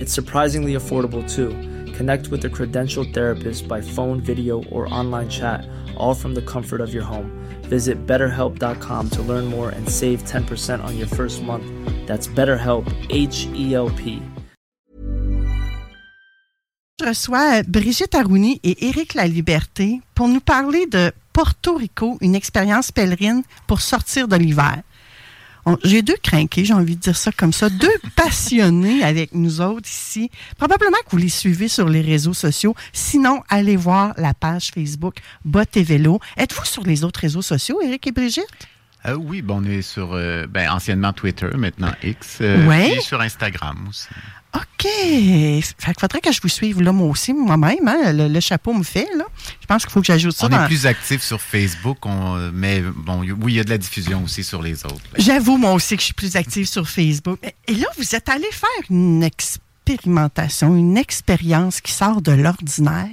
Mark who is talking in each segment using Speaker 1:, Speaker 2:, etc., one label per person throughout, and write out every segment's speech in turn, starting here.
Speaker 1: It's surprisingly affordable too. Connect with a credentialed therapist by phone, video, or online chat, all from the comfort of your home. Visit betterhelp.com to learn more and save 10% on your first month. That's BetterHelp, H E L P.
Speaker 2: Je reçois Brigitte Arouni et Éric Laliberté pour nous parler de Porto Rico, une expérience pèlerine pour sortir de l'hiver. On- J'ai deux crinqués, j'ai envie de dire ça comme ça, deux passionnés avec nous autres ici. Probablement que vous les suivez sur les réseaux sociaux. Sinon, allez voir la page Facebook Bot et Vélo. Êtes-vous sur les autres réseaux sociaux, Éric et Brigitte?
Speaker 3: Euh, oui, bon, on est sur euh, ben, anciennement Twitter, maintenant X. euh,
Speaker 2: Ouais.
Speaker 3: puis sur Instagram aussi.
Speaker 2: OK. Fait faudrait que je vous suive là, moi aussi, moi-même. hein. Le, le chapeau me fait, là. Je pense qu'il faut que j'ajoute ça
Speaker 3: On
Speaker 2: dans-
Speaker 3: est plus actif sur Facebook, on- mais bon, oui, il y a de la diffusion aussi sur les autres.
Speaker 2: J'avoue, moi aussi, que je suis plus active sur Facebook. Et là, vous êtes allé faire une expérimentation, une expérience qui sort de l'ordinaire.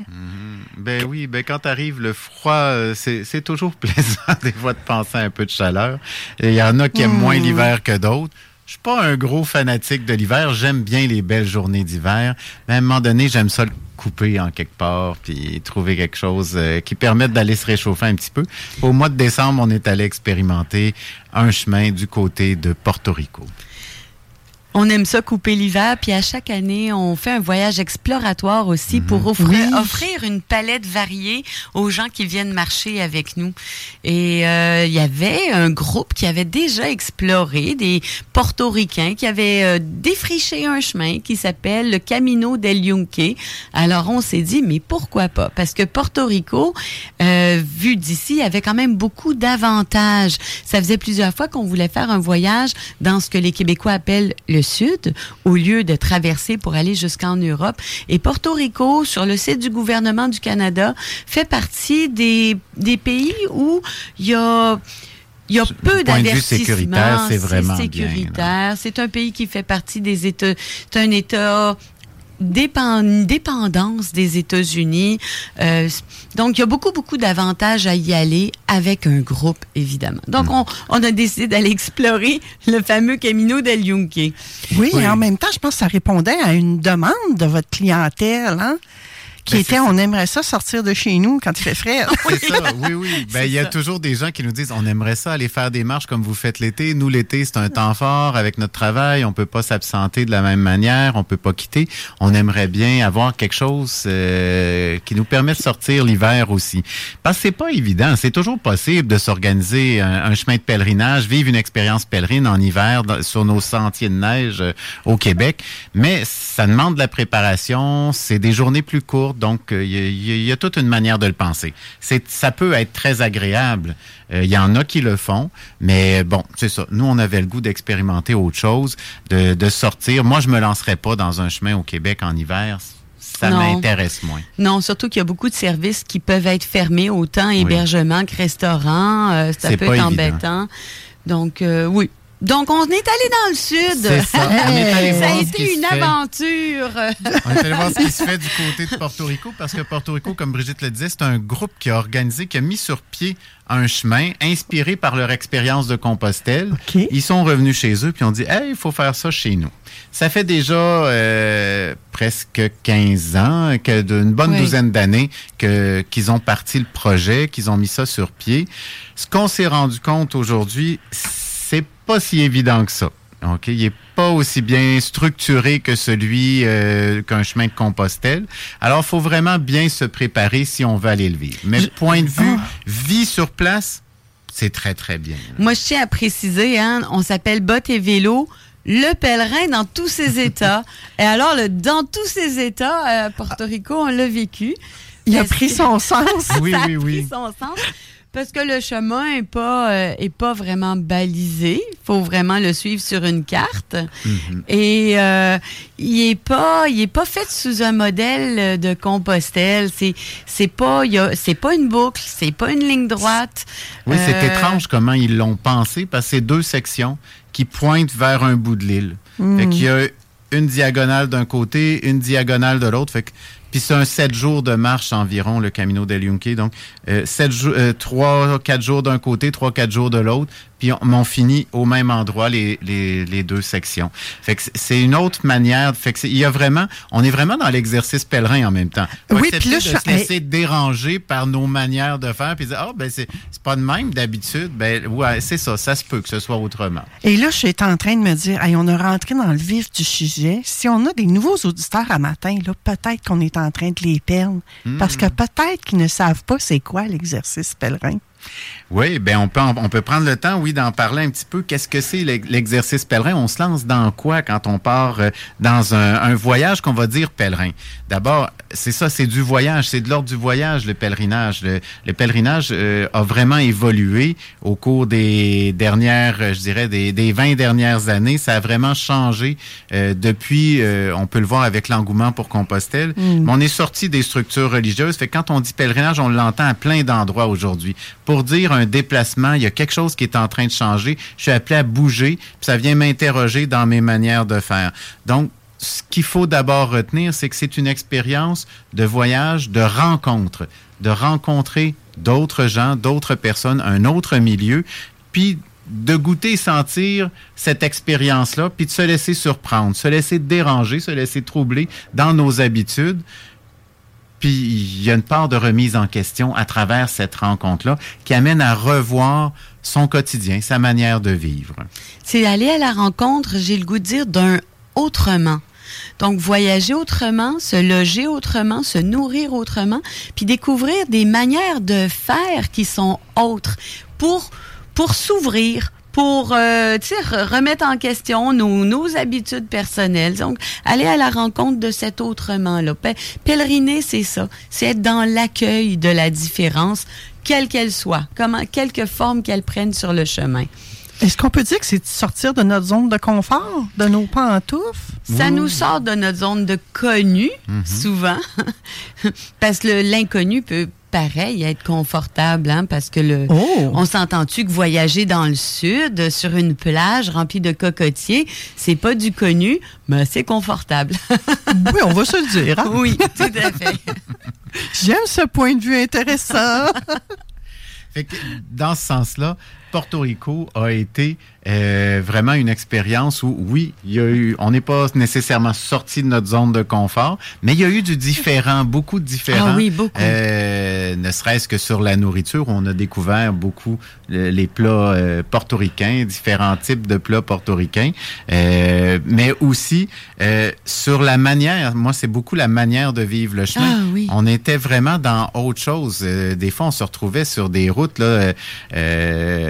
Speaker 3: Ben oui, ben quand arrive le froid, euh, c'est toujours plaisant des fois de penser à un peu de chaleur. Il y en a qui aiment
Speaker 2: Mm.
Speaker 3: moins l'hiver que d'autres. Je suis pas un gros fanatique de l'hiver. J'aime bien les belles journées d'hiver. Mais à un moment donné, j'aime ça le couper en quelque part puis trouver quelque chose euh, qui permette d'aller se réchauffer un petit peu. Au mois de décembre, on est allé expérimenter un chemin du côté de Porto Rico.
Speaker 4: On aime ça couper l'hiver, puis à chaque année, on fait un voyage exploratoire aussi pour offrir,
Speaker 2: Oui.
Speaker 4: offrir une palette variée aux gens qui viennent marcher avec nous. Et euh, il y avait un groupe qui avait déjà exploré, des portoricains qui avaient euh, défriché un chemin qui s'appelle le Camino del Yunque. Alors on s'est dit, mais pourquoi pas? Parce que Porto Rico, euh, vu d'ici, avait quand même beaucoup d'avantages. Ça faisait plusieurs fois qu'on voulait faire un voyage dans ce que les Québécois appellent le Sud, au lieu de traverser pour aller jusqu'en Europe. Et Porto Rico, sur le site du gouvernement du Canada, fait partie des, des pays où il y a... Il y a peu d'avertissements.
Speaker 3: sécuritaire, c'est vraiment
Speaker 4: sécuritaire. C'est un pays qui fait partie des États. C'est un État une dépendance des États-Unis. Euh, donc, il y a beaucoup, beaucoup d'avantages à y aller avec un groupe, évidemment. Donc, on, on a décidé d'aller explorer le fameux Camino del Yunque.
Speaker 2: Oui, et en même temps, je pense que ça répondait à une demande de votre clientèle, hein, qui
Speaker 3: Ben,
Speaker 2: était on aimerait ça sortir de chez nous quand il fait frais.
Speaker 3: C'est ça, oui, oui. Ben, il y a toujours des gens qui nous disent on aimerait ça aller faire des marches comme vous faites l'été. Nous, l'été, c'est un temps fort avec notre travail. On peut pas s'absenter de la même manière. On peut pas quitter. On aimerait bien avoir quelque chose euh, qui nous permet de sortir l'hiver aussi. Parce que c'est pas évident. C'est toujours possible de s'organiser un, un chemin de pèlerinage, vivre une expérience pèlerine en hiver dans- sur nos sentiers de neige euh, au Québec. Mais ça demande de la préparation. C'est des journées plus courtes. Donc, euh, il y, a- y toute une manière de le penser. C'est, ça peut être très agréable. Euh, Il y en a qui le font, mais bon, c'est ça. Nous, on avait le goût d'expérimenter autre chose, de, de sortir. Moi, je me lancerais pas dans un chemin au Québec en hiver. Ça m'intéresse moins.
Speaker 4: Non, surtout qu'il y a beaucoup de services qui peuvent être fermés, autant hébergement que restaurant. Euh, ça peut être
Speaker 3: évident.
Speaker 4: embêtant. Donc, euh, oui. Donc, on est allé dans le sud.
Speaker 3: C'est ça. On est allé
Speaker 4: ça a
Speaker 3: voir
Speaker 4: été une aventure.
Speaker 3: On est allé voir ce qui se fait du côté de Porto Rico parce que Porto Rico, comme Brigitte le disait, c'est un groupe qui a organisé, qui a mis sur pied un chemin inspiré par leur expérience de Compostelle. Ils sont revenus chez eux puis ont dit Hey, il faut faire ça chez nous. Ça fait déjà euh, presque 15 ans, que d'une bonne
Speaker 4: Oui.
Speaker 3: douzaine d'années qu'ils ont parti le projet, qu'ils ont mis ça sur pied. Ce qu'on s'est rendu compte aujourd'hui, c'est pas si évident que ça. OK, il est pas aussi bien structuré que celui euh, qu'un chemin de Compostelle. Alors, il faut vraiment bien se préparer si on veut aller le vivre. Mais point de vue vie sur place, c'est très très bien.
Speaker 4: Moi, je tiens à préciser, hein, on s'appelle Bot et Vélo. le pèlerin dans tous ses états. Et alors, le, dans tous ses états, à Porto Rico, on l'a vécu.
Speaker 2: Il a pris
Speaker 4: que-
Speaker 2: son sens.
Speaker 3: Oui,
Speaker 4: ça a
Speaker 3: oui, oui.
Speaker 4: pris son sens. Parce que le chemin n'est pas, euh, est pas vraiment balisé. Il faut vraiment le suivre sur une carte.
Speaker 3: Mhm.
Speaker 4: Et euh, il n'est pas, il est pas fait sous un modèle de Compostelle. C'est, c'est pas, il y a- c'est pas une boucle, c'est pas une ligne droite.
Speaker 3: Oui, c'est
Speaker 4: Euh,
Speaker 3: étrange comment ils l'ont pensé parce que c'est deux sections qui pointent vers un bout de l'île. Fait qu'il y a une diagonale d'un côté, une diagonale de l'autre. Fait que puis c'est un sept jours de marche environ, le Camino del Yunque. Donc, euh, sept jours, euh, trois, quatre jours d'un côté, trois, quatre jours de l'autre. Puis on, on finit au même endroit les, les, les deux sections. Fait que c'est- une autre manière. Fait que il y a vraiment, on est vraiment dans l'exercice pèlerin en même temps. Faut
Speaker 2: Oui, puis là,
Speaker 3: de
Speaker 2: je
Speaker 3: se laisser déranger par nos manières de faire, puis dire ah ben c'est c'est pas de même d'habitude. Ben ouais, c'est ça, ça se peut que ce soit autrement.
Speaker 2: Et là, je suis en train de me dire, hey, on a rentré dans le vif du sujet. Si on a des nouveaux auditeurs à matin, là, peut-être qu'on est en train de les perdre. Parce que peut-être qu'ils ne savent pas c'est quoi l'exercice pèlerin.
Speaker 3: Oui, ben on peut on peut prendre le temps, oui, d'en parler un petit peu. Qu'est-ce que c'est l'ex- l'exercice pèlerin? On se lance dans quoi quand on part euh, dans un, un voyage qu'on va dire pèlerin? D'abord, c'est ça, c'est du voyage, c'est de l'ordre du voyage le pèlerinage. Le, le pèlerinage euh, a vraiment évolué au cours des dernières, je dirais, des, des 20 dernières années. Ça a vraiment changé euh, depuis. euh, on peut le voir avec l'engouement pour Compostelle. Mais on est sorti des structures religieuses. Fait que quand on dit pèlerinage, on l'entend à plein d'endroits aujourd'hui. Pour dire un déplacement, il y a quelque chose qui est en train de changer. Je suis appelé à bouger, puis ça vient m'interroger dans mes manières de faire. Donc, ce qu'il faut d'abord retenir, c'est que c'est une expérience de voyage, de rencontre, de rencontrer d'autres gens, d'autres personnes, un autre milieu, puis de goûter et sentir cette expérience-là, puis de se laisser surprendre, se laisser déranger, se laisser troubler dans nos habitudes. Puis il y a une part de remise en question à travers cette rencontre-là qui amène à revoir son quotidien, sa manière de vivre.
Speaker 4: C'est aller à la rencontre, j'ai le goût de dire, d'un autrement. Donc, voyager autrement, se loger autrement, se nourrir autrement, puis découvrir des manières de faire qui sont autres pour, pour s'ouvrir, pour euh, remettre en question nos, nos habitudes personnelles. Donc, aller à la rencontre de cet autrement-là. Pèleriner, c'est ça. C'est être dans l'accueil de la différence, quelle qu'elle soit, comment, quelque forme qu'elle prenne sur le chemin.
Speaker 2: Est-ce qu'on peut dire que c'est sortir de notre zone de confort, de nos pantoufles?
Speaker 4: Ça nous sort de notre zone de connu, souvent, parce que l'inconnu peut, pareil, être confortable, hein, parce que le,
Speaker 2: Oh!
Speaker 4: on s'entend-tu que voyager dans le sud, sur une plage remplie de cocotiers, c'est pas du connu, mais c'est confortable.
Speaker 2: Oui, on va se le dire. hein?
Speaker 4: oui, tout à fait.
Speaker 2: J'aime ce point de vue intéressant.
Speaker 3: Fait que dans ce sens-là, Porto Rico a été euh, vraiment une expérience où, oui, il y a eu, on n'est pas nécessairement sorti de notre zone de confort, mais il y a eu du différent, beaucoup de différents.
Speaker 4: Ah oui, beaucoup.
Speaker 3: Euh, ne serait-ce que sur la nourriture, on a découvert beaucoup euh, les plats euh, portoricains, différents types de plats portoricains, euh, mais aussi euh, sur la manière. Moi, c'est beaucoup la manière de vivre le chemin.
Speaker 4: Ah oui.
Speaker 3: On était vraiment dans autre chose. Euh, des fois, on se retrouvait sur des routes là.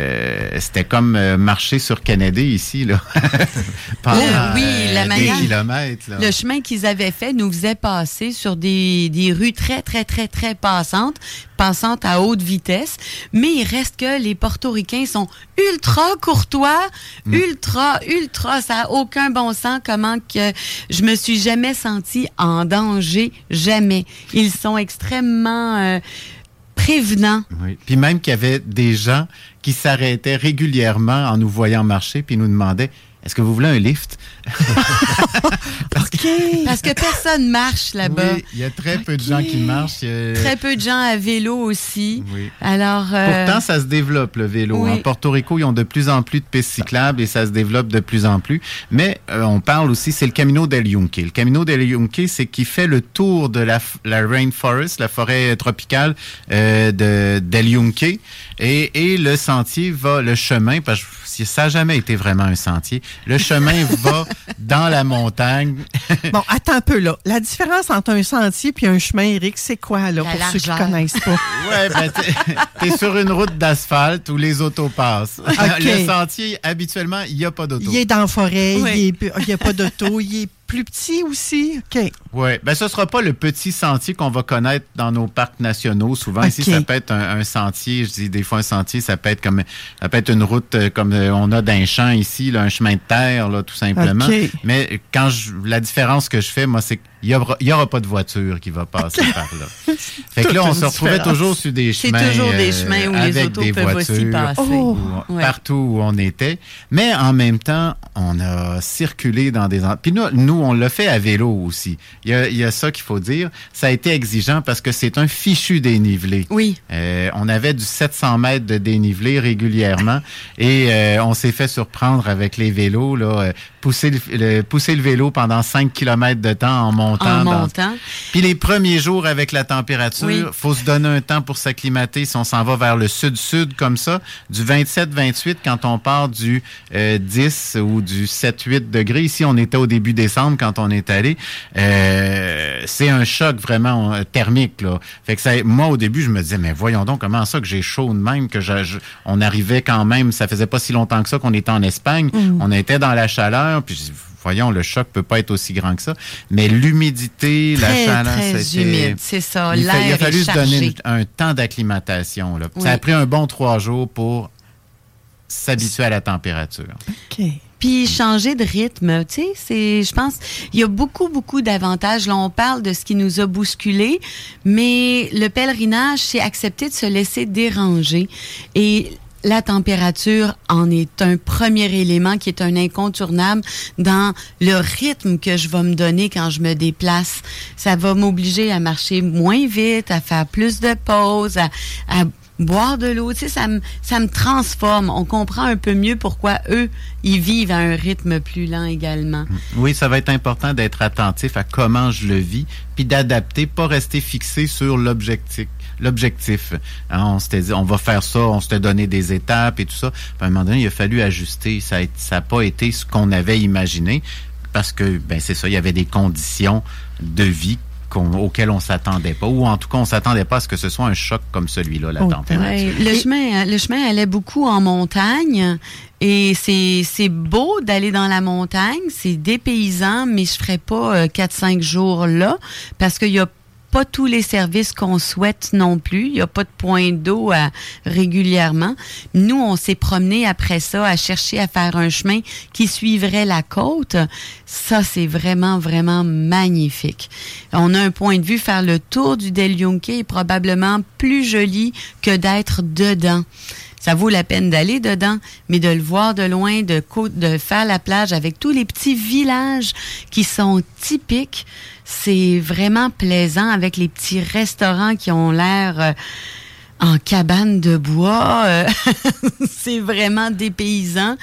Speaker 3: Euh, C'était comme euh, marcher sur Kennedy ici là. Pendant,
Speaker 4: Euh, oui, la
Speaker 3: des
Speaker 4: manière-
Speaker 3: kilomètres. Là.
Speaker 4: Le chemin qu'ils avaient fait nous faisait passer sur des, des rues très, très, très, très passantes, passantes à haute vitesse. Mais il reste que les Portoricains sont ultra courtois, ultra, ultra. Ça n'a aucun bon sens comment que je me suis jamais sentie en danger. Jamais. Ils sont extrêmement euh,
Speaker 3: Oui. Puis même qu'il y avait des gens qui s'arrêtaient régulièrement en nous voyant marcher puis nous demandaient est-ce que vous voulez un lift? Parce que
Speaker 4: Parce que personne marche là-bas.
Speaker 3: oui, il y a très peu de gens qui marchent. a-
Speaker 4: Très peu de gens à vélo aussi.
Speaker 3: Oui.
Speaker 4: Alors, euh,
Speaker 3: Pourtant, ça se développe, le vélo.
Speaker 4: oui.
Speaker 3: En Porto Rico, ils ont de plus en plus de pistes cyclables et ça se développe de plus en plus. Mais euh, on parle aussi, c'est le Camino del Yunque. Le Camino del Yunque, c'est qui fait le tour de la, rainforest, la forêt tropicale euh, de del Yunque. Et, et le sentier va, le chemin, parce que ça n'a jamais été vraiment un sentier, le chemin va dans la montagne
Speaker 2: bon, attends un peu là. La différence entre un sentier et un chemin, Eric, c'est quoi là
Speaker 4: La
Speaker 2: pour ceux qui
Speaker 4: largeur.
Speaker 2: connaissent pas?
Speaker 3: Ouais, ben, t'es- t'es sur une route d'asphalte où les autos passent. Le sentier, habituellement, il n'y a pas d'auto.
Speaker 2: Il est dans la forêt,
Speaker 4: Oui.
Speaker 2: il n'y a pas d'auto, il est plus petit aussi. OK.
Speaker 3: Oui, ben ce sera pas le petit sentier qu'on va connaître dans nos parcs nationaux. Souvent ici, ça peut être un, un sentier. Je dis des fois un sentier, ça peut être comme ça peut être une route euh, comme euh, on a d'un champ ici, là, un chemin de terre, là, tout simplement. Mais quand je, la différence que je fais, moi, c'est qu'il y aura, pas de voiture qui va passer par là. Fait que là, on se retrouvait
Speaker 2: différence.
Speaker 3: toujours sur des
Speaker 4: C'est
Speaker 3: chemins,
Speaker 4: toujours des
Speaker 3: euh,
Speaker 4: chemins où les
Speaker 3: avec
Speaker 4: autos
Speaker 3: des
Speaker 4: peuvent aussi
Speaker 3: voitures.
Speaker 4: passer.
Speaker 2: Oh.
Speaker 3: Où-
Speaker 4: Ouais.
Speaker 3: partout où on était. Mais en même temps, on a circulé dans des... Puis nous, nous, on l'a fait à vélo aussi. Il y a, y a ça qu'il faut dire. Ça a été exigeant parce que c'est un fichu dénivelé.
Speaker 4: Oui.
Speaker 3: Euh, on avait du 700 mètres de dénivelé régulièrement et euh, on s'est fait surprendre avec les vélos. Là, euh, pousser, le, le- pousser le vélo pendant 5 km de temps en montant.
Speaker 4: En
Speaker 3: dans-
Speaker 4: montant.
Speaker 3: puis les premiers jours avec la température,
Speaker 4: Oui.
Speaker 3: faut se donner un temps pour s'acclimater. Si on s'en va vers le sud-sud comme ça, du 27-28 quand on part du euh, 10 ou du 7-8 degrés. Ici, on était au début décembre quand on est allé. Euh, c'est un choc vraiment euh, thermique. Là. Fait que ça, moi, au début, je me disais, mais voyons donc comment ça que j'ai chaud de même, que je- je- on arrivait quand même, ça faisait pas si longtemps que ça qu'on était en Espagne. On était dans la chaleur, puis voyons, le choc peut pas être aussi grand que ça. Mais l'humidité, la chaleur, c'était-
Speaker 4: humide. C'est ça.
Speaker 3: il, il a fallu
Speaker 4: est
Speaker 3: se donner un temps d'acclimatation. Ça a pris un bon trois jours pour s'habituer à la température.
Speaker 4: Puis changer de rythme, tu sais, c'est, je pense, il y a beaucoup, beaucoup d'avantages. Là, on parle de ce qui nous a bousculé, mais le pèlerinage, c'est accepter de se laisser déranger. Et la température en est un premier élément qui est un incontournable dans le rythme que je vais me donner quand je me déplace. Ça va m'obliger à marcher moins vite, à faire plus de pauses, à, à boire de l'eau, tu sais, ça me, ça me transforme. On comprend un peu mieux pourquoi eux, ils vivent à un rythme plus lent également.
Speaker 3: Oui, ça va être important d'être attentif à comment je le vis, puis d'adapter, pas rester fixé sur l'objectif. L'objectif. Hein, on s'était dit, on va faire ça, on s'était donné des étapes et tout ça. Puis à un moment donné, il a fallu ajuster. Ça n'a pas été ce qu'on avait imaginé parce que, ben c'est ça, il y avait des conditions de vie qu'on- auxquelles on s'attendait pas, ou en tout cas, on s'attendait pas à ce que ce soit un choc comme celui-là, la
Speaker 2: Oh,
Speaker 3: température.
Speaker 4: Ouais, le chemin, le chemin allait beaucoup en montagne et c'est c'est beau d'aller dans la montagne, c'est dépaysant, mais je ferais pas 4-5 jours là parce qu'il y a pas tous les services qu'on souhaite non plus. Il n'y a pas de point d'eau régulièrement. Nous, on s'est promené après ça à chercher à faire un chemin qui suivrait la côte. Ça, c'est vraiment, vraiment magnifique. On a un point de vue, faire le tour du Del Yunque est probablement plus joli que d'être dedans. Ça vaut la peine d'aller dedans, mais de le voir de loin, de, de faire la plage avec tous les petits villages qui sont typiques, c'est vraiment plaisant avec les petits restaurants qui ont l'air euh, en cabane de bois. euh, c'est vraiment dépaysant.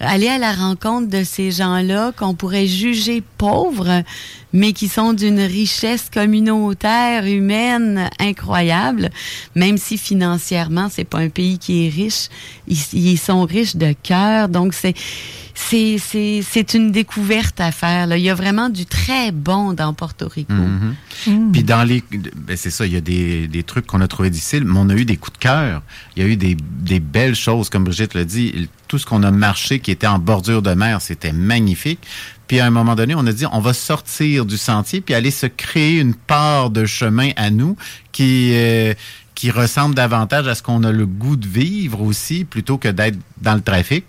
Speaker 4: Aller à la rencontre de ces gens-là qu'on pourrait juger pauvres, mais qui sont d'une richesse communautaire, humaine, incroyable. Même si financièrement, c'est pas un pays qui est riche, ils, ils sont riches de cœur. Donc, c'est, c'est, c'est, c'est une découverte à faire. Là. Il y a vraiment du très bon dans Porto Rico.
Speaker 3: Mhm. Puis dans les, ben c'est ça, il y a des, des trucs qu'on a trouvés difficiles, mais on a eu des coups de cœur. Il y a eu des, des belles choses, comme Brigitte l'a dit. Tout ce qu'on a marché qui était en bordure de mer, c'était magnifique. Puis à un moment donné, on a dit, on va sortir du sentier puis aller se créer une part de chemin à nous qui euh, qui ressemble davantage à ce qu'on a le goût de vivre aussi, plutôt que d'être dans le trafic.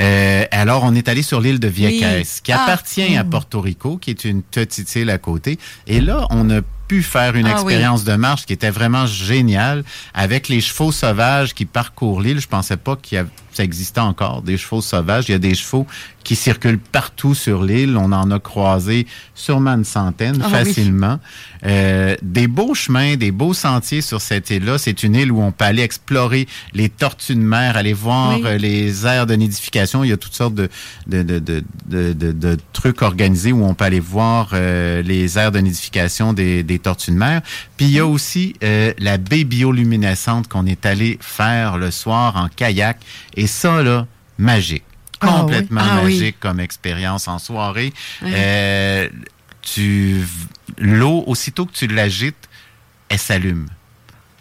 Speaker 3: Euh, alors, on est allé sur l'île de Vieques,
Speaker 4: Oui.
Speaker 3: qui
Speaker 4: Ah.
Speaker 3: appartient à Porto Rico, qui est une petite île à côté. Et là, on a pu faire une
Speaker 4: Ah oui.
Speaker 3: expérience de marche qui était vraiment géniale avec les chevaux sauvages qui parcourent l'île. Je pensais pas qu'il y avait- ça existait encore, des chevaux sauvages. Il y a des chevaux qui circulent partout sur l'île. On en a croisé sûrement une centaine
Speaker 4: Ah oui.
Speaker 3: facilement. Euh, des beaux chemins, des beaux sentiers sur cette île-là. C'est une île où on peut aller explorer les tortues de mer, aller voir
Speaker 4: Oui.
Speaker 3: euh, les aires de nidification. Il y a toutes sortes de, de, de, de, de, de- de trucs organisés où on peut aller voir euh, les aires de nidification des, des tortues de mer. Puis il y a aussi euh, la baie bioluminescente qu'on est allé faire le soir en kayak. Et ça, là, magique.
Speaker 2: Ah oui.
Speaker 3: Complètement
Speaker 4: Ah oui.
Speaker 3: magique comme expérience en soirée. Euh, tu l'eau, aussitôt que tu l'agites, elle s'allume.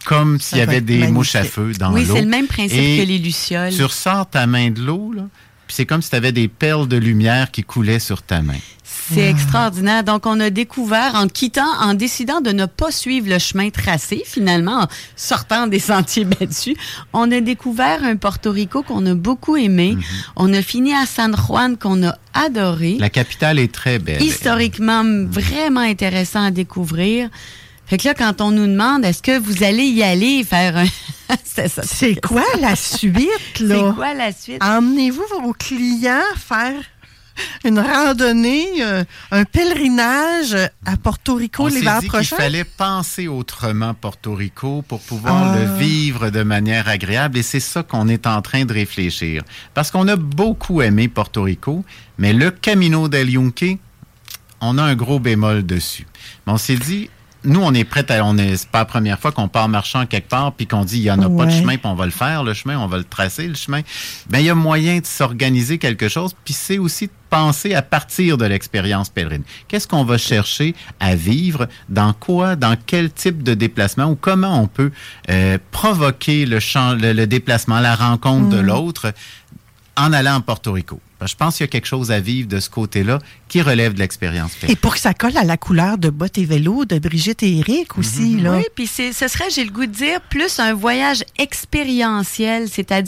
Speaker 3: Comme s'il y
Speaker 2: va
Speaker 3: avait des
Speaker 2: magnifique.
Speaker 3: mouches à feu dans l'eau.
Speaker 4: Oui, c'est le même principe
Speaker 3: Et
Speaker 4: que les lucioles.
Speaker 3: Tu ressors ta main de l'eau, là, puis c'est comme si tu avais des perles de lumière qui coulaient sur ta main.
Speaker 4: C'est extraordinaire. Donc, on a découvert en quittant, en décidant de ne pas suivre le chemin tracé, finalement, en sortant des sentiers battus, on a découvert un Porto Rico qu'on a beaucoup aimé. On a fini à San Juan qu'on a adoré.
Speaker 3: La capitale est très belle.
Speaker 4: Historiquement, vraiment intéressant à découvrir. Fait que là, quand on nous demande, est-ce que vous allez y aller faire un... c'est ça.
Speaker 2: C'est quoi la suite,
Speaker 4: C'est
Speaker 2: là?
Speaker 4: quoi la suite?
Speaker 2: Emmenez-vous vos clients faire une randonnée, euh, un pèlerinage à Porto Rico
Speaker 3: On s'est
Speaker 2: l'hiver
Speaker 3: dit qu'il
Speaker 2: prochain?
Speaker 3: fallait penser autrement Porto Rico pour pouvoir
Speaker 2: Ah.
Speaker 3: le vivre de manière agréable et c'est ça qu'on est en train de réfléchir. Parce qu'on a beaucoup aimé Porto Rico, mais le Camino del Yunque, on a un gros bémol dessus. Mais on s'est dit, nous, on est prêts à. On est, c'est pas la première fois qu'on part marchand quelque part puis qu'on dit, il y en a pas de chemin puis on va le faire, le chemin, on va le tracer, le chemin. Ben, il y a moyen de s'organiser quelque chose puis c'est aussi de penser à partir de l'expérience pèlerine. Qu'est-ce qu'on va chercher à vivre? Dans quoi? Dans quel type de déplacement? Ou comment on peut euh, provoquer le, champ, le, le déplacement, la rencontre de l'autre en allant en Porto Rico? Que Je pense qu'il y a quelque chose à vivre de ce côté-là qui relève de l'expérience
Speaker 2: Et pour que ça colle à la couleur de bottes et vélos de Brigitte et Eric aussi, là.
Speaker 4: Oui, puis c'est- ce serait, j'ai le goût de dire, plus un voyage expérientiel, c'est-à-dire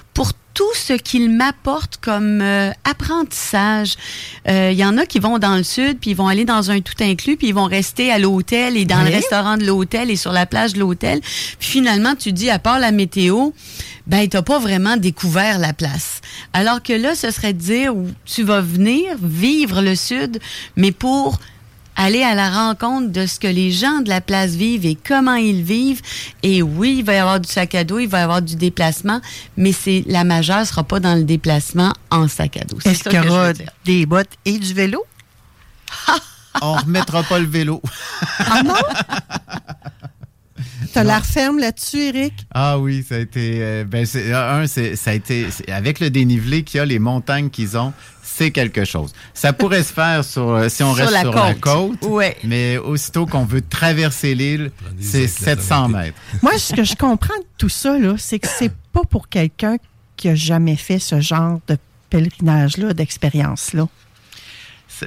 Speaker 4: pour tout ce qu'il m'apporte comme euh, apprentissage. Euh, Il y en a qui vont dans le sud, puis ils vont aller dans un tout inclus, puis ils vont rester à l'hôtel et dans le restaurant de l'hôtel et sur la plage de l'hôtel. Puis finalement, tu dis, à part la météo, ben t'as pas vraiment découvert la place. Alors que là, ce serait de dire, tu vas venir vivre le sud, mais pour aller à la rencontre de ce que les gens de la place vivent et comment ils vivent. Et oui, il va y avoir du sac à dos, il va y avoir du déplacement, mais c'est la majeure sera pas dans le déplacement en sac à dos.
Speaker 2: Est-ce qu'il y aura des bottes et du vélo?
Speaker 3: On remettra pas le vélo.
Speaker 2: Ah non? T'as l'air ferme là-dessus, Eric?
Speaker 3: Ah oui, ça a été. euh, ben, un, c'est, ça a été. avec le dénivelé qu'il y a, les montagnes qu'ils ont, c'est quelque chose. Ça pourrait se faire sur, euh, si on
Speaker 4: Sur
Speaker 3: reste
Speaker 4: la
Speaker 3: sur la
Speaker 4: côte.
Speaker 3: côte.
Speaker 4: Ouais.
Speaker 3: Mais aussitôt qu'on veut traverser l'île, c'est 700 mètres.
Speaker 2: Moi, ce que je comprends de tout ça, là, c'est que c'est pas pour quelqu'un qui a jamais fait ce genre de pèlerinage-là, d'expérience-là.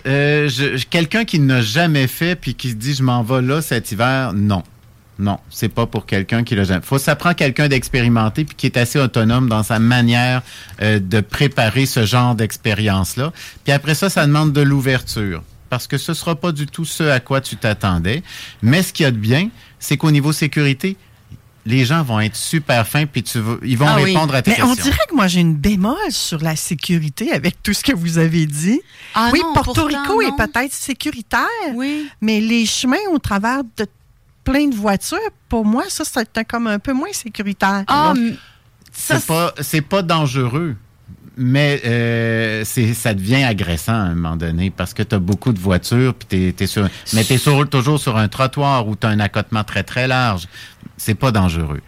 Speaker 3: Euh, quelqu'un qui n'a jamais fait puis qui se dit je m'en vais là cet hiver, non. Non, c'est pas pour quelqu'un qui l'a jamais. Faut ça prend quelqu'un d'expérimenté puis qui est assez autonome dans sa manière euh, de préparer ce genre d'expérience là. Puis après ça, ça demande de l'ouverture parce que ce sera pas du tout ce à quoi tu t'attendais. Mais ce qu'il y a de bien, c'est qu'au niveau sécurité, les gens vont être super fins puis tu ils vont
Speaker 4: Ah oui.
Speaker 3: répondre à tes
Speaker 2: Mais
Speaker 3: questions.
Speaker 2: on dirait que moi, j'ai une bémol sur la sécurité avec tout ce que vous avez dit.
Speaker 4: Ah
Speaker 2: oui,
Speaker 4: non,
Speaker 2: Porto
Speaker 4: pourtant,
Speaker 2: Rico est peut-être sécuritaire,
Speaker 4: Oui.
Speaker 2: mais les chemins au travers de plein de voitures, pour moi, ça, c'est un- comme un peu moins sécuritaire.
Speaker 4: Ah, ça,
Speaker 3: c'est pas c'est pas dangereux mais euh, c'est ça devient agressant à un moment donné parce que tu as beaucoup de voitures puis t'es, t'es sur mais t'es sur- toujours sur un trottoir où tu as un accotement très très large. C'est pas dangereux.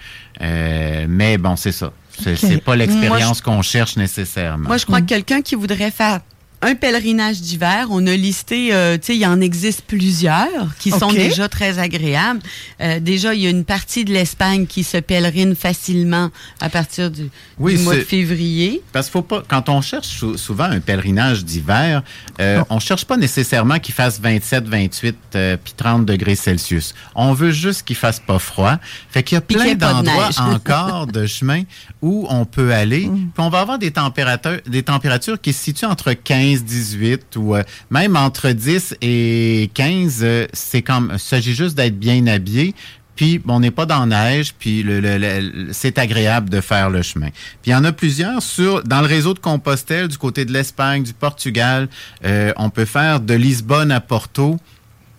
Speaker 3: Euh, mais bon c'est ça. C'est, pas l'expérience
Speaker 4: Moi,
Speaker 3: qu'on cherche nécessairement.
Speaker 4: Moi, je crois que quelqu'un qui voudrait faire un pèlerinage d'hiver. On a listé, euh, tu sais, il y en existe plusieurs qui sont déjà très agréables. Euh, déjà, il y a une partie de l'Espagne qui se pèlerine facilement à partir du,
Speaker 3: Oui,
Speaker 4: du mois de février.
Speaker 3: Parce qu'il faut pas, quand on cherche sou- souvent un pèlerinage d'hiver, euh, on cherche pas nécessairement qu'il fasse 27, 28 euh, puis 30 degrés Celsius. On veut juste qu'il fasse pas froid. Fait qu'il y a plein
Speaker 4: de
Speaker 3: d'endroits encore de chemins où on peut aller.
Speaker 2: Mm.
Speaker 3: Puis on va avoir des températures, des températures qui se situent entre 15, 18 ou euh, même entre 10 et 15. euh, c'est comme, il s'agit juste d'être bien habillé. Puis on n'est pas dans neige, puis le- le- le- c'est agréable de faire le chemin. Puis il y en a plusieurs sur dans le réseau de Compostelle du côté de l'Espagne, du Portugal. Euh, on peut faire de Lisbonne à Porto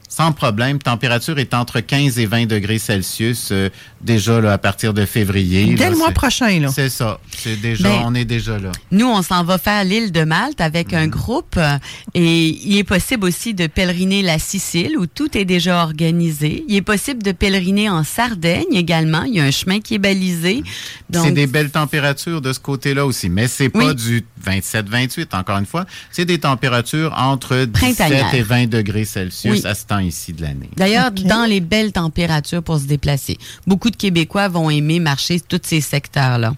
Speaker 3: sans problème. Température est entre 15 et 20 degrés Celsius euh, déjà là, à partir de février.
Speaker 2: Dès
Speaker 3: là,
Speaker 2: le mois prochain, là.
Speaker 3: C'est ça. C'est déjà,
Speaker 4: Ben,
Speaker 3: on est déjà là.
Speaker 4: Nous, on s'en va faire l'île de Malte avec
Speaker 3: Mhm.
Speaker 4: un groupe euh, et il est possible aussi de pèleriner la Sicile où tout est déjà organisé. Il est possible de pèleriner en Sardaigne également. Il y a un chemin qui est balisé. Donc,
Speaker 3: C'est des belles températures de ce côté-là aussi, mais c'est pas
Speaker 4: Oui.
Speaker 3: du 27-28, encore une fois. C'est des températures entre 17
Speaker 4: Printanières.
Speaker 3: et 20 degrés Celsius
Speaker 4: Oui.
Speaker 3: à ce temps ici de l'année.
Speaker 4: D'ailleurs, dans les belles températures pour se déplacer. Beaucoup de Québécois vont aimer marcher tous ces secteurs-là.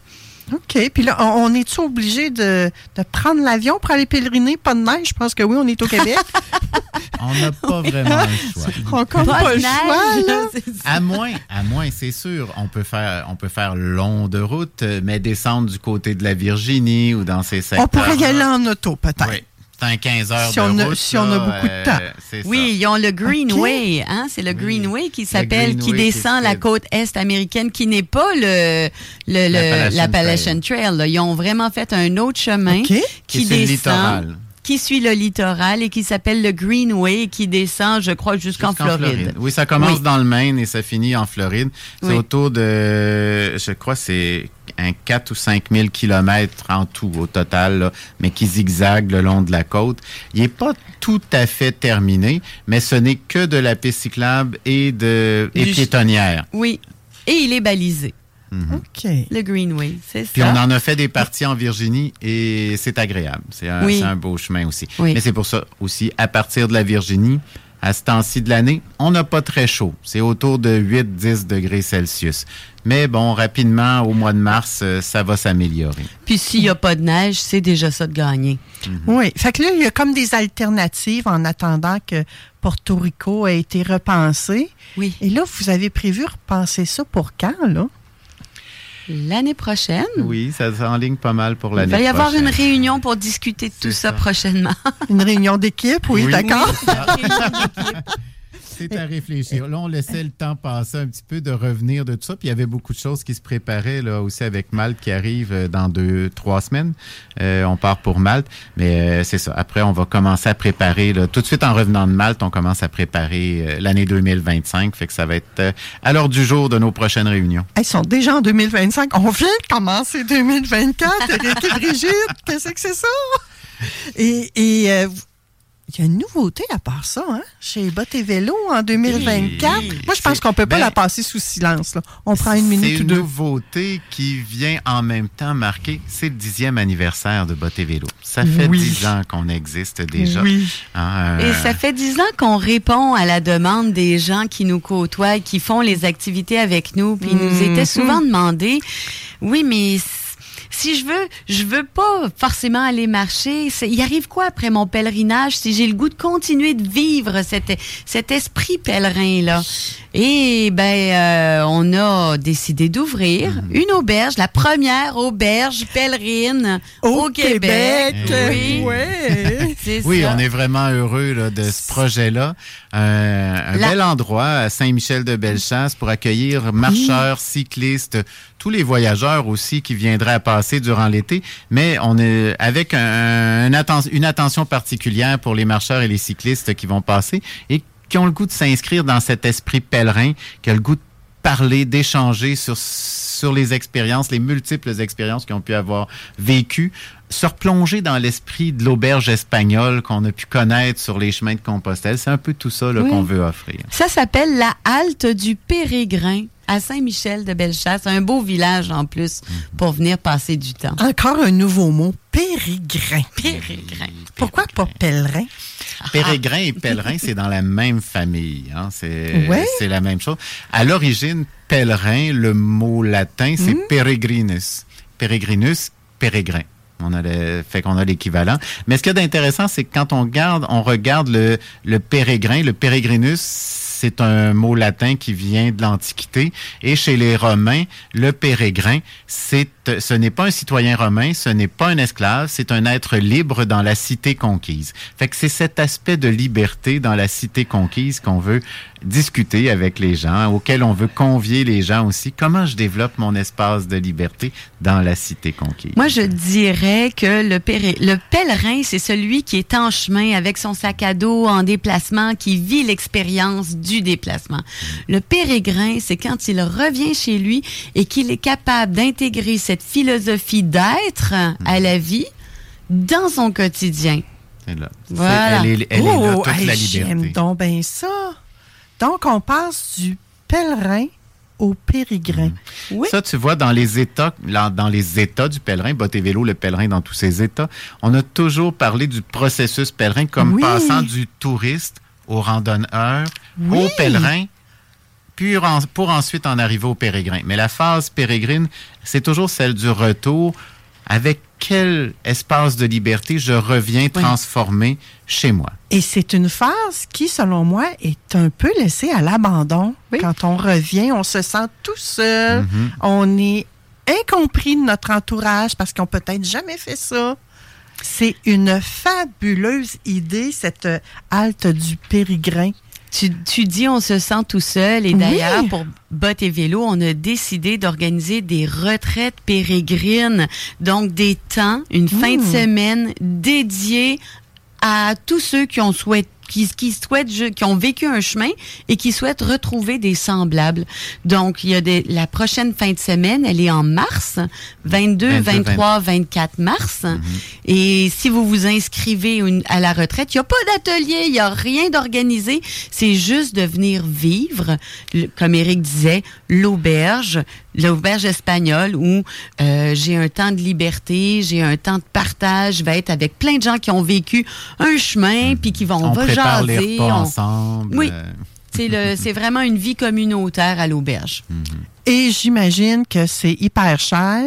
Speaker 2: OK. Puis là, on, est-tu obligé de, de prendre l'avion pour aller pèleriner? Pas de neige? Je pense que oui, on est au Québec.
Speaker 3: On n'a pas vraiment le choix.
Speaker 2: on n'a comme pas,
Speaker 4: de
Speaker 2: le choix,
Speaker 4: neige,
Speaker 2: là.
Speaker 4: ça.
Speaker 3: À moins, à moins, c'est sûr, on peut faire, on peut faire long de route, euh, mais descendre du côté de la Virginie ou dans ces secteurs.
Speaker 2: On pourrait y aller en auto, peut-être.
Speaker 3: Oui, un 15 heures
Speaker 2: Si
Speaker 3: de
Speaker 2: on a- si on a beaucoup de
Speaker 3: euh,
Speaker 2: temps.
Speaker 4: Oui, ils ont le Greenway, hein, c'est le
Speaker 3: Oui.
Speaker 4: Greenway qui
Speaker 3: Le
Speaker 4: s'appelle, qui descend la côte est américaine, qui n'est pas le le-
Speaker 3: L'Appalachian
Speaker 4: Trail. là. Ils ont vraiment fait un autre chemin qui descend,
Speaker 3: littoral.
Speaker 4: Qui suit le littoral et qui s'appelle le Greenway, qui descend, je crois, jusqu'en Floride.
Speaker 3: Oui, ça commence
Speaker 4: Oui.
Speaker 3: dans le Maine et ça finit en Floride. C'est
Speaker 4: Oui.
Speaker 3: autour de, je crois, c'est un 4 ou 5 000 kilomètres en tout au total, là, mais qui zigzague le long de la côte. Il n'est pas tout à fait terminé, mais ce n'est que de la piste cyclable et de et piétonnière.
Speaker 4: Oui. Et il est balisé,
Speaker 2: OK.
Speaker 4: le Greenway, c'est
Speaker 3: Puis
Speaker 4: ça?
Speaker 3: on en a fait des parties en Virginie et c'est agréable. C'est un,
Speaker 4: Oui.
Speaker 3: c'est un beau chemin aussi.
Speaker 4: Oui.
Speaker 3: Mais c'est pour ça aussi, à partir de la Virginie, à ce temps-ci de l'année, on n'a pas très chaud. C'est autour de 8-10 degrés Celsius. Mais bon, rapidement, au mois de mars, euh, ça va s'améliorer.
Speaker 4: Puis s'il n'y a pas de neige, c'est déjà ça de gagner.
Speaker 2: Oui. Fait que là, il y a comme des alternatives en attendant que Porto Rico ait été repensé.
Speaker 4: Oui.
Speaker 2: Et là, vous avez prévu repenser ça pour quand, là?
Speaker 4: L'année prochaine,
Speaker 3: Oui, ça s'enligne pas mal pour
Speaker 4: il
Speaker 3: l'année
Speaker 4: va y avoir
Speaker 3: prochaine.
Speaker 4: une réunion pour discuter de tout ça,
Speaker 3: ça.
Speaker 4: prochainement.
Speaker 2: Une réunion d'équipe, oui,
Speaker 3: Oui.
Speaker 2: d'accord.
Speaker 3: C'est à réfléchir. Là, on laissait le temps passer un petit peu de revenir de tout ça. Puis il y avait beaucoup de choses qui se préparaient là aussi avec Malte qui arrive euh, dans deux, trois semaines. Euh, on part pour Malte. Mais euh, c'est ça. Après, on va commencer à préparer. Là, tout de suite en revenant de Malte, on commence à préparer euh, l'année 2025. Fait que ça va être euh, à l'heure du jour de nos prochaines réunions.
Speaker 2: Ils sont déjà en 2025. On vient de commencer 2024. Eric et Brigitte, qu'est-ce que c'est ça? Et, et euh, il y a une nouveauté à part ça, hein? Chez Bot et Vélo en 2024.
Speaker 3: Oui.
Speaker 2: Moi, je pense
Speaker 3: C'est-
Speaker 2: qu'on peut pas
Speaker 3: ben,
Speaker 2: la passer sous silence. Là. On prend une minute
Speaker 3: C'est
Speaker 2: ou
Speaker 3: une
Speaker 2: deux.
Speaker 3: nouveauté qui vient en même temps marquer. C'est le dixième anniversaire de Botte et Vélo. Ça fait
Speaker 2: Oui.
Speaker 3: dix ans qu'on existe déjà.
Speaker 2: Oui.
Speaker 3: Hein,
Speaker 4: Et
Speaker 3: euh,
Speaker 4: ça fait dix ans qu'on répond à la demande des gens qui nous côtoient, qui font les activités avec nous. Puis ils nous
Speaker 2: Mhm.
Speaker 4: étaient souvent demandé, oui, mais si je veux, je veux pas forcément aller marcher. Il arrive quoi après mon pèlerinage si j'ai le goût de continuer de vivre cet, cet esprit pèlerin-là? Et ben, euh, on a décidé d'ouvrir
Speaker 3: Mhm.
Speaker 4: une auberge, la première auberge pèlerine au, Québec.
Speaker 3: Eh
Speaker 4: Oui. C'est
Speaker 3: Oui,
Speaker 4: ça.
Speaker 3: on est vraiment heureux là, de ce projet-là. Euh, un
Speaker 4: La-
Speaker 3: bel endroit à Saint-Michel-de-Bellechasse pour accueillir marcheurs, cyclistes, tous les voyageurs aussi qui viendraient à passer durant l'été. Mais on est avec un- un atten- une attention particulière pour les marcheurs et les cyclistes qui vont passer et qui ont le goût de s'inscrire dans cet esprit pèlerin, qui a le goût de parler, d'échanger sur, sur les expériences, les multiples expériences qu'ils ont pu avoir vécues, se replonger dans l'esprit de l'auberge espagnole qu'on a pu connaître sur les chemins de Compostelle. C'est un peu tout ça là,
Speaker 4: Oui.
Speaker 3: qu'on veut offrir.
Speaker 4: Ça s'appelle la halte du Pérégrin à Saint-Michel de Bellechasse, un beau village en plus, pour venir passer du temps.
Speaker 2: Encore un nouveau mot, pérégrin.
Speaker 4: Pérégrin.
Speaker 2: Pourquoi pas pèlerin?
Speaker 3: Pérégrin et pèlerin, c'est dans la même famille. Hein? C'est
Speaker 2: Ouais.
Speaker 3: c'est la même chose. À l'origine, pèlerin, le mot latin, c'est
Speaker 2: Hmm.
Speaker 3: peregrinus. Peregrinus, pérégrin. On a le, fait qu'on a l'équivalent. Mais ce qu'il y a d'intéressant, c'est que quand on regarde, on regarde le, le pérégrin, le peregrinus, c'est un mot latin qui vient de l'Antiquité. Et chez les Romains, le pérégrin, c'est, ce n'est pas un citoyen romain, ce n'est pas un esclave, c'est un être libre dans la cité conquise. Fait que c'est cet aspect de liberté dans la cité conquise qu'on veut discuter avec les gens, auquel on veut convier les gens aussi. Comment je développe mon espace de liberté dans la cité conquise?
Speaker 4: Moi, je dirais que le, pèlerin, c'est celui qui est en chemin avec son sac à dos en déplacement, qui vit l'expérience du déplacement. Le pérégrin, c'est quand il revient chez lui et qu'il est capable d'intégrer cette philosophie d'être à la vie dans son quotidien.
Speaker 3: Là. C'est-
Speaker 4: Voilà.
Speaker 3: Elle est, elle est là,
Speaker 2: oh,
Speaker 3: toute
Speaker 2: hey,
Speaker 3: la
Speaker 2: j'aime
Speaker 3: liberté.
Speaker 2: donc bien ça. Donc, on passe du pèlerin au pérégrin.
Speaker 4: Oui.
Speaker 3: Ça, tu vois, dans les États, dans les États du pèlerin, Bot et vélo, le pèlerin dans tous ses États, on a toujours parlé du processus pèlerin comme
Speaker 2: Oui.
Speaker 3: passant du touriste au randonneur,
Speaker 2: Oui.
Speaker 3: au pèlerin, puis en- pour ensuite en arriver au pérégrin. Mais la phase pérégrine, c'est toujours celle du retour. Avec quel espace de liberté je reviens transformé chez moi?
Speaker 2: Et c'est une phase qui, selon moi, est un peu laissée à l'abandon.
Speaker 4: Oui.
Speaker 2: Quand on revient, on se sent tout seul.
Speaker 3: Mhm.
Speaker 2: On est incompris de notre entourage parce qu'on peut-être jamais fait ça. C'est une fabuleuse idée, cette halte du pérégrin.
Speaker 4: Tu, tu dis on se sent tout seul et
Speaker 2: Oui.
Speaker 4: d'ailleurs pour Bot et Vélo, on a décidé d'organiser des retraites pérégrines, donc des temps, une fin de
Speaker 2: Mmh.
Speaker 4: semaine dédiée à tous ceux qui ont souhaité qui, qui souhaitent, qui ont vécu un chemin et qui souhaitent retrouver des semblables. Donc, il y a des, la prochaine fin de semaine, elle est en mars, 22,
Speaker 3: 22,
Speaker 4: 23, 24 mars. Et si vous vous inscrivez une- à la retraite, il n'y a pas d'atelier, il n'y a rien d'organisé. C'est juste de venir vivre, comme Eric disait, l'auberge, l'auberge espagnole où euh, j'ai un temps de liberté, j'ai un temps de partage, je vais être avec plein de gens qui ont vécu un chemin, puis qui vont, on,
Speaker 3: on
Speaker 4: va
Speaker 3: prépare
Speaker 4: jaser.
Speaker 3: les repas
Speaker 4: on-
Speaker 3: ensemble.
Speaker 4: Oui.
Speaker 3: euh,
Speaker 4: C'est le, c'est vraiment une vie communautaire à l'auberge.
Speaker 2: Et j'imagine que c'est hyper cher.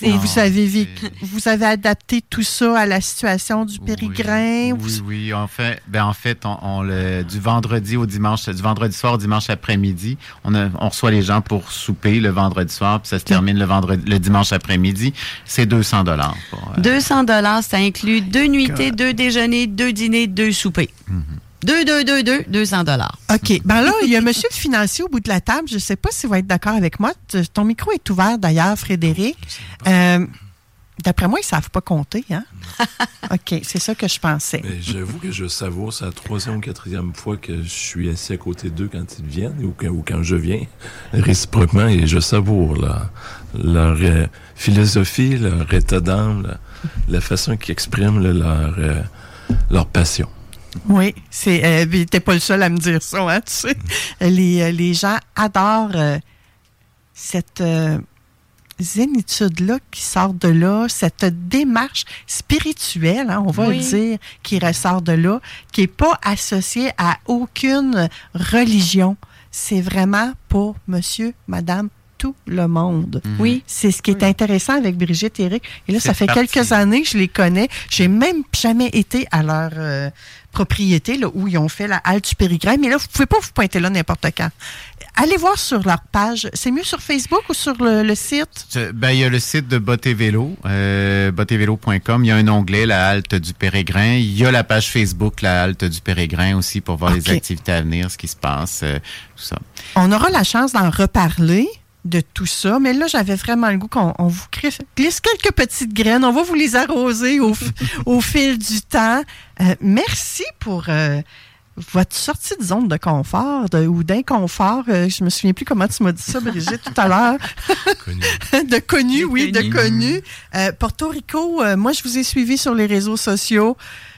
Speaker 2: Vous ah,
Speaker 3: savez,
Speaker 2: vous avez adapté tout ça à la situation du Périgrin.
Speaker 3: Oui, oui. En fait, ben, en fait, on, le, du vendredi au dimanche, du vendredi soir au dimanche après-midi, on, reçoit les gens pour souper le vendredi soir, puis ça se termine le vendredi, le dimanche après-midi. C'est 200 dollars. Euh,
Speaker 4: 200 dollars, ça inclut deux nuitées, deux déjeuners, deux dîners, deux soupers. Mhm. 2, 200 dollars.
Speaker 2: OK. Ben là, il y a monsieur le financier au bout de la table. Je ne sais pas s'il va être d'accord avec moi. Ton micro est ouvert d'ailleurs, Frédéric. Euh, d'après moi, ils ne savent pas compter, hein? OK, c'est ça que je pensais.
Speaker 5: J'avoue que je savoure, c'est la troisième ou quatrième fois que je suis assis à côté d'eux quand ils viennent ou, quand je viens, réciproquement, et je savoure leur philosophie, leur état d'âme, la, façon qu'ils expriment euh, leur passion.
Speaker 2: Oui, c'est. Euh, t'es pas le seul à me dire ça, hein, tu sais. Les, euh, les gens adorent euh, cette euh, zénitude-là qui sort de là, cette démarche spirituelle, hein, on va
Speaker 4: Oui.
Speaker 2: le dire, qui ressort de là, qui est pas associée à aucune religion. C'est vraiment pour monsieur, madame, tout le monde.
Speaker 4: Oui.
Speaker 2: C'est ce qui est intéressant avec Brigitte et Eric. Et là, ça fait quelques années que je les connais. J'ai même jamais été à leur euh, propriété là, où ils ont fait la halte du Périgrin. Mais là, vous pouvez pas vous pointer là n'importe quand. Allez voir sur leur page. C'est mieux sur Facebook ou sur le, le site?
Speaker 3: Ben, il y a le site de Bot et Vélo, euh. Il y a un onglet, la halte du Pérégrin. Il y a la page Facebook, la halte du Pérégrin aussi, pour voir les activités à venir, ce qui se passe, euh, tout ça.
Speaker 2: On aura la chance d'en reparler de tout ça, mais là, j'avais vraiment le goût qu'on on vous glisse glisse quelques petites graines. On va vous les arroser au, fil du temps. Euh, merci pour euh, votre sortie de zone de confort de, ou d'inconfort, euh, je me souviens plus comment tu m'as dit ça, Brigitte, tout à l'heure. de connu, oui, de connu. Euh, Porto Rico, euh, moi, je vous ai suivi sur les réseaux sociaux.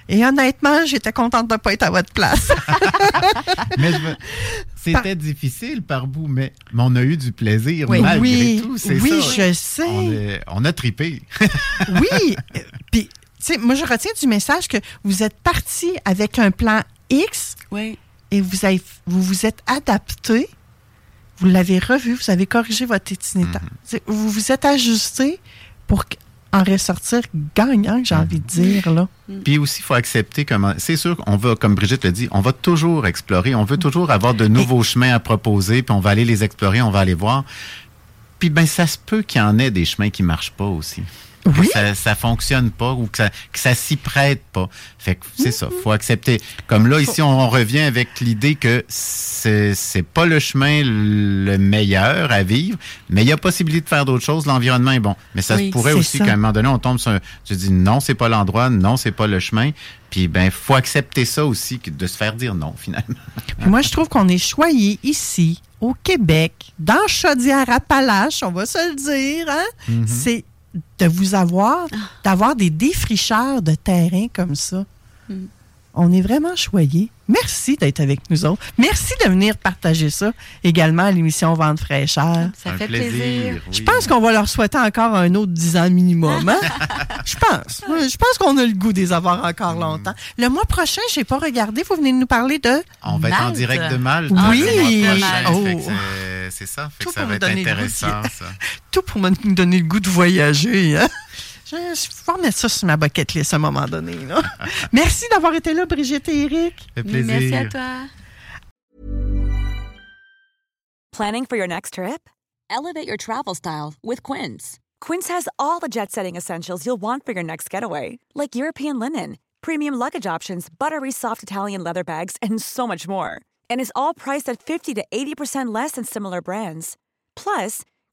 Speaker 2: Et honnêtement, j'étais contente de ne pas être à votre place.
Speaker 3: mais c'était difficile par bout, mais, on a eu du plaisir malgré oui, tout.
Speaker 2: Oui, je sais.
Speaker 3: On, a tripé.
Speaker 2: oui. Puis, tu sais, moi, je retiens du message que vous êtes parti avec un plan X.
Speaker 4: Oui.
Speaker 2: Et vous, avez, vous vous êtes adapté. Vous l'avez revu, vous avez corrigé votre itinéraire. Mhm. Vous vous êtes ajusté pour en ressortir gagnant, j'ai envie de dire. Là.
Speaker 3: Mm. Puis aussi, il faut accepter comment. C'est sûr qu'on va, comme Brigitte le dit, on va toujours explorer. On veut toujours avoir de nouveaux chemins à proposer, puis on va aller les explorer, on va aller voir. Puis ben, ça se peut qu'il y en ait des chemins qui ne marchent pas aussi oui. ça, ça fonctionne pas ou que ça, que ça s'y prête pas. Fait que c'est ça, faut accepter. Comme là, ici, on, revient avec l'idée que c'est, pas le chemin le meilleur à vivre, mais il y a possibilité de faire d'autres choses. L'environnement est bon. Mais ça se pourrait aussi qu'à un moment donné, on tombe sur un, tu dis non, c'est pas l'endroit, non, c'est pas le chemin. Puis ben, faut accepter ça aussi, de se faire dire non, finalement.
Speaker 2: moi, je trouve qu'on est choyé ici, au Québec, dans Chaudière-Appalaches, on va se le dire. Hein? Mm-hmm. C'est de vous avoir, ah. d'avoir des défricheurs de terrain comme ça. Hmm. On est vraiment choyés. Merci d'être avec nous autres. Merci de venir partager ça également à l'émission Vente fraîcheur.
Speaker 4: Ça fait plaisir.
Speaker 2: Je pense qu'on va leur souhaiter encore un autre 10 ans minimum. Hein? Je pense. Je pense qu'on a le goût des avoir encore hmm. longtemps. Le mois prochain, je n'ai pas regardé. Vous venez de nous parler de.
Speaker 3: On va être en direct de Malte.
Speaker 2: Oui.
Speaker 3: Oh. C'est ça. Fait que ça va être intéressant. Ça.
Speaker 2: Tout pour me donner le goût de voyager. Hein? Je, vais remettre ça sur ma bucket list à un moment donné. Là. Merci d'avoir été là, Brigitte et Eric.
Speaker 4: Merci à toi.
Speaker 6: Planning for your next trip? Elevate your travel style with Quince. Quince has all the jet setting essentials you'll want for your next getaway, like European linen, premium luggage options, buttery soft Italian leather bags, and so much more. And is all priced at 50 to 80% less than similar brands. Plus,